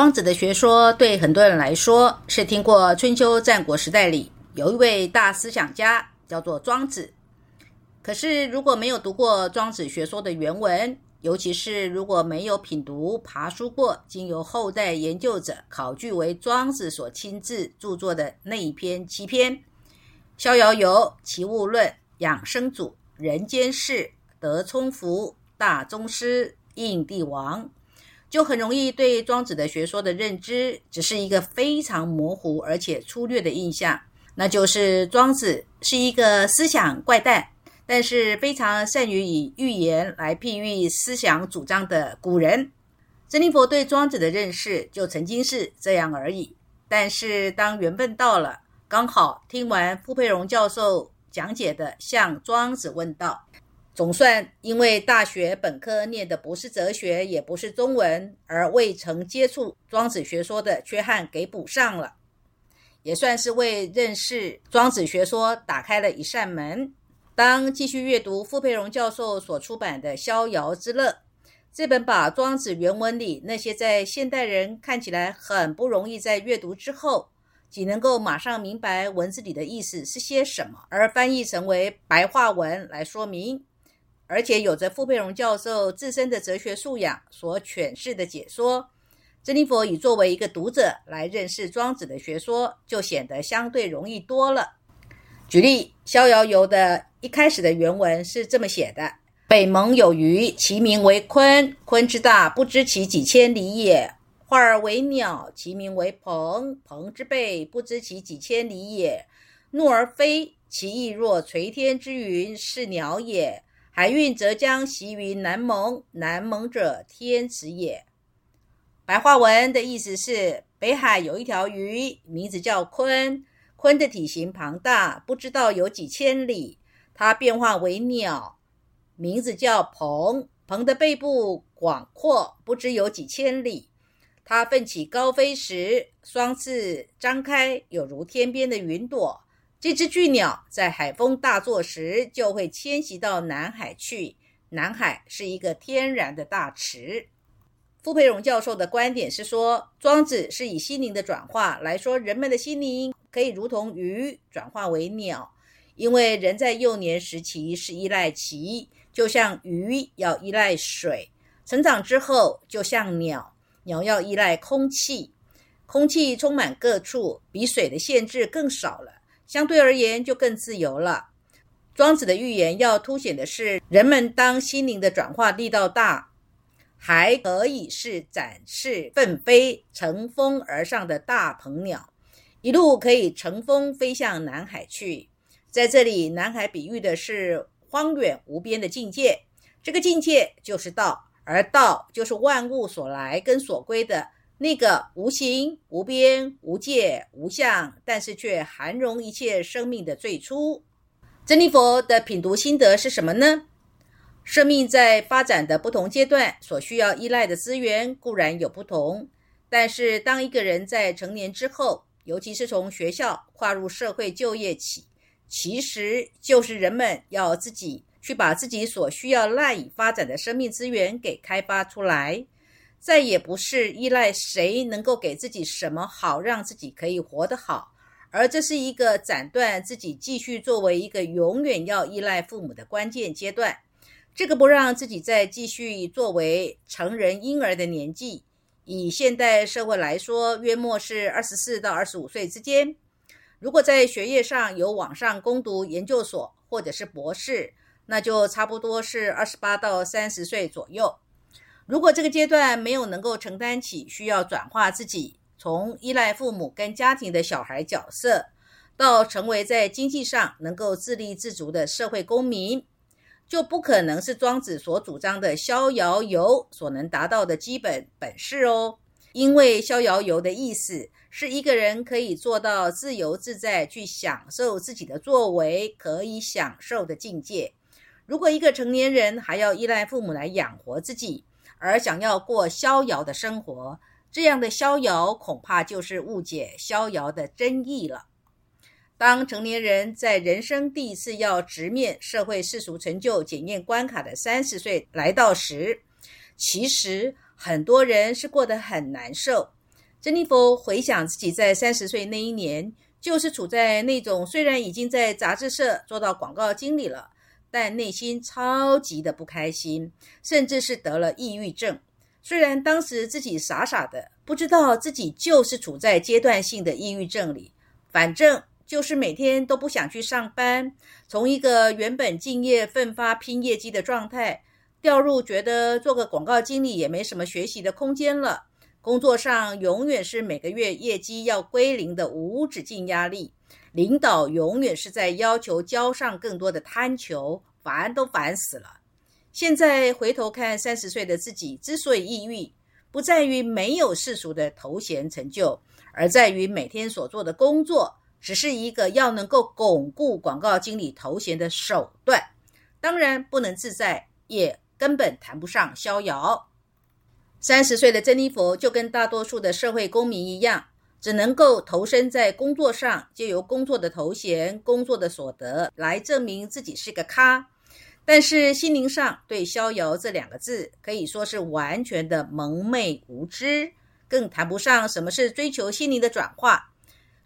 庄子的学说对很多人来说是听过春秋战国时代里有一位大思想家叫做庄子。可是如果没有读过庄子学说的原文，尤其是如果没有品读爬书过经由后代研究者考据为庄子所亲自著作的那一篇七篇《逍遥游》《齐物论》《养生主》《人间事》《德充福》《大宗师》《应帝王》。就很容易对庄子的学说的认知只是一个非常模糊而且粗略的印象，那就是庄子是一个思想怪诞，但是非常善于以寓言来譬喻思想主张的古人。真理佛对庄子的认识就曾经是这样而已。但是当缘分到了，刚好听完傅佩荣教授讲解的《向庄子问道》。总算因为大学本科念的不是哲学，也不是中文，而未曾接触庄子学说的缺憾给补上了，也算是为认识庄子学说打开了一扇门。当继续阅读傅佩荣教授所出版的《逍遥之乐》这本，把庄子原文里那些在现代人看起来很不容易在阅读之后，仅能够马上明白文字里的意思是些什么，而翻译成为白话文来说明。而且有着傅佩荣教授自身的哲学素养所诠释的解说，真理佛以作为一个读者来认识庄子的学说，就显得相对容易多了。举例，《逍遥游》的一开始的原文是这么写的：“北冥有鱼，其名为鲲。鲲之大，不知其几千里也。化而为鸟，其名为鹏。鹏之背，不知其几千里也。怒而飞，其翼若垂天之云，是鸟也。”海运则将徙于南蒙，南蒙者天池也。白话文的意思是：北海有一条鱼，名字叫鲲。鲲的体型庞大，不知道有几千里。它变化为鸟，名字叫鹏。鹏的背部广阔，不知有几千里。它奋起高飞时，双翅张开，有如天边的云朵。这只巨鸟在海风大作时，就会迁徙到南海去。南海是一个天然的大池。傅培荣教授的观点是说，庄子是以心灵的转化来说，人们的心灵可以如同鱼转化为鸟，因为人在幼年时期是依赖其，就像鱼要依赖水；成长之后，就像鸟，鸟要依赖空气，空气充满各处，比水的限制更少了。相对而言，就更自由了。庄子的寓言要凸显的是，人们当心灵的转化力道大，还可以是展翅奋飞、乘风而上的大鹏鸟，一路可以乘风飞向南海去。在这里，南海比喻的是荒远无边的境界，这个境界就是道，而道就是万物所来跟所归的。那个无形、无边、无界、无相，但是却含容一切生命的最初，真理佛的品读心得是什么呢？生命在发展的不同阶段，所需要依赖的资源固然有不同，但是当一个人在成年之后，尤其是从学校跨入社会就业起，其实就是人们要自己去把自己所需要赖以发展的生命资源给开发出来。再也不是依赖谁能够给自己什么好，让自己可以活得好，而这是一个斩断自己继续作为一个永远要依赖父母的关键阶段。这个不让自己再继续作为成人婴儿的年纪，以现代社会来说，约莫是二十四到二十五岁之间。如果在学业上有往上攻读研究所或者是博士，那就差不多是二十八到三十岁左右。如果这个阶段没有能够承担起需要转化自己从依赖父母跟家庭的小孩角色，到成为在经济上能够自立自足的社会公民，就不可能是庄子所主张的逍遥游所能达到的基本本事哦。因为逍遥游的意思是一个人可以做到自由自在，去享受自己的作为可以享受的境界。如果一个成年人还要依赖父母来养活自己，而想要过逍遥的生活，这样的逍遥恐怕就是误解逍遥的真意了。当成年人在人生第一次要直面社会世俗成就检验关卡的三十岁来到时，其实很多人是过得很难受。珍妮佛回想自己在三十岁那一年，就是处在那种虽然已经在杂志社做到广告经理了，但内心超级的不开心，甚至是得了抑郁症。虽然当时自己傻傻的不知道自己就是处在阶段性的抑郁症里，反正就是每天都不想去上班，从一个原本敬业奋发拼业绩的状态，掉入觉得做个广告经理也没什么学习的空间了。工作上永远是每个月业绩要归零的无止境压力，领导永远是在要求交上更多的贪求，烦都烦死了。现在回头看，三十岁的自己之所以抑郁，不在于没有世俗的头衔成就，而在于每天所做的工作只是一个要能够巩固广告经理头衔的手段。当然不能自在，也根本谈不上逍遥。三十岁的珍妮佛就跟大多数的社会公民一样，只能够投身在工作上，借由工作的头衔、工作的所得来证明自己是个咖。但是心灵上对“逍遥”这两个字可以说是完全的蒙昧无知，更谈不上什么是追求心灵的转化，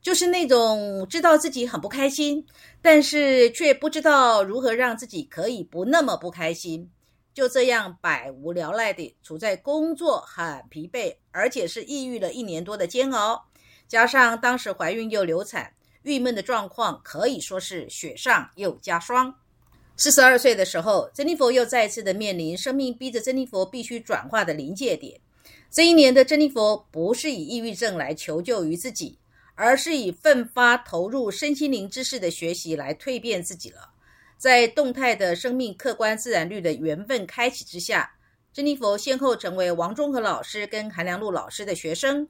就是那种知道自己很不开心，但是却不知道如何让自己可以不那么不开心，就这样百无聊赖地处在工作很疲惫，而且是抑郁了一年多的煎熬，加上当时怀孕又流产，郁闷的状况可以说是雪上又加霜。四十二岁的时候，珍妮佛又再次的面临生命逼着珍妮佛必须转化的临界点。这一年的珍妮佛不是以抑郁症来求救于自己，而是以奋发投入身心灵知识的学习来蜕变自己了。在动态的生命客观自然律的缘分开启之下，珍妮佛先后成为王中和老师跟韩良露老师的学生。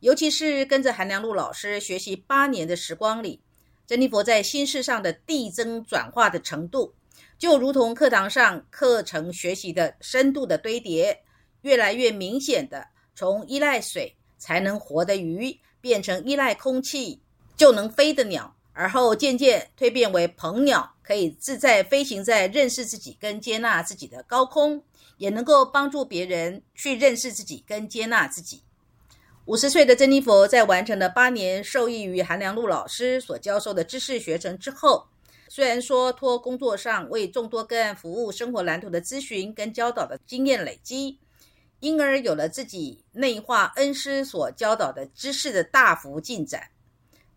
尤其是跟着韩良露老师学习八年的时光里，珍妮佛在心事上的递增转化的程度。就如同课堂上课程学习的深度的堆叠，越来越明显的从依赖水才能活的鱼，变成依赖空气就能飞的鸟，而后渐渐蜕变为鹏鸟，可以自在飞行在认识自己跟接纳自己的高空，也能够帮助别人去认识自己跟接纳自己。五十岁的珍妮佛在完成了八年受益于韩良露老师所教授的知识学程之后。虽然说托工作上为众多个案服务、生活蓝图的咨询跟教导的经验累积，因而有了自己内化恩师所教导的知识的大幅进展，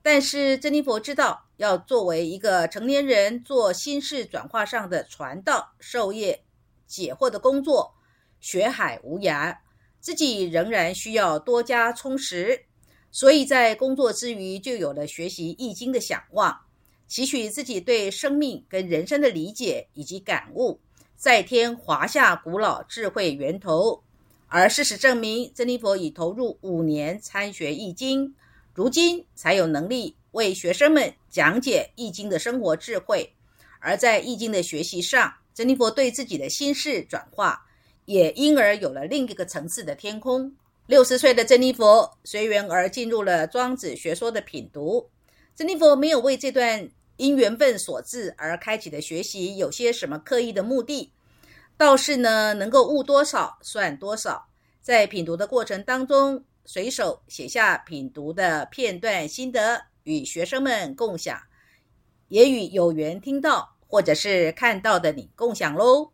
但是珍妮佛知道，要作为一个成年人做心事转化上的传道授业解惑的工作，学海无涯，自己仍然需要多加充实，所以在工作之余就有了学习易经的想望。汲取自己对生命跟人生的理解以及感悟，再添华夏古老智慧源头。而事实证明，珍妮佛已投入五年参学易经，如今才有能力为学生们讲解易经的生活智慧。而在易经的学习上，珍妮佛对自己的心事转化，也因而有了另一个层次的天空。六十岁的珍妮佛随缘而进入了庄子学说的品读。珍妮佛没有为这段。因缘分所致而开启的学习，有些什么刻意的目的？倒是呢，能够悟多少算多少。在品读的过程当中，随手写下品读的片段心得，与学生们共享，也与有缘听到或者是看到的你共享喽。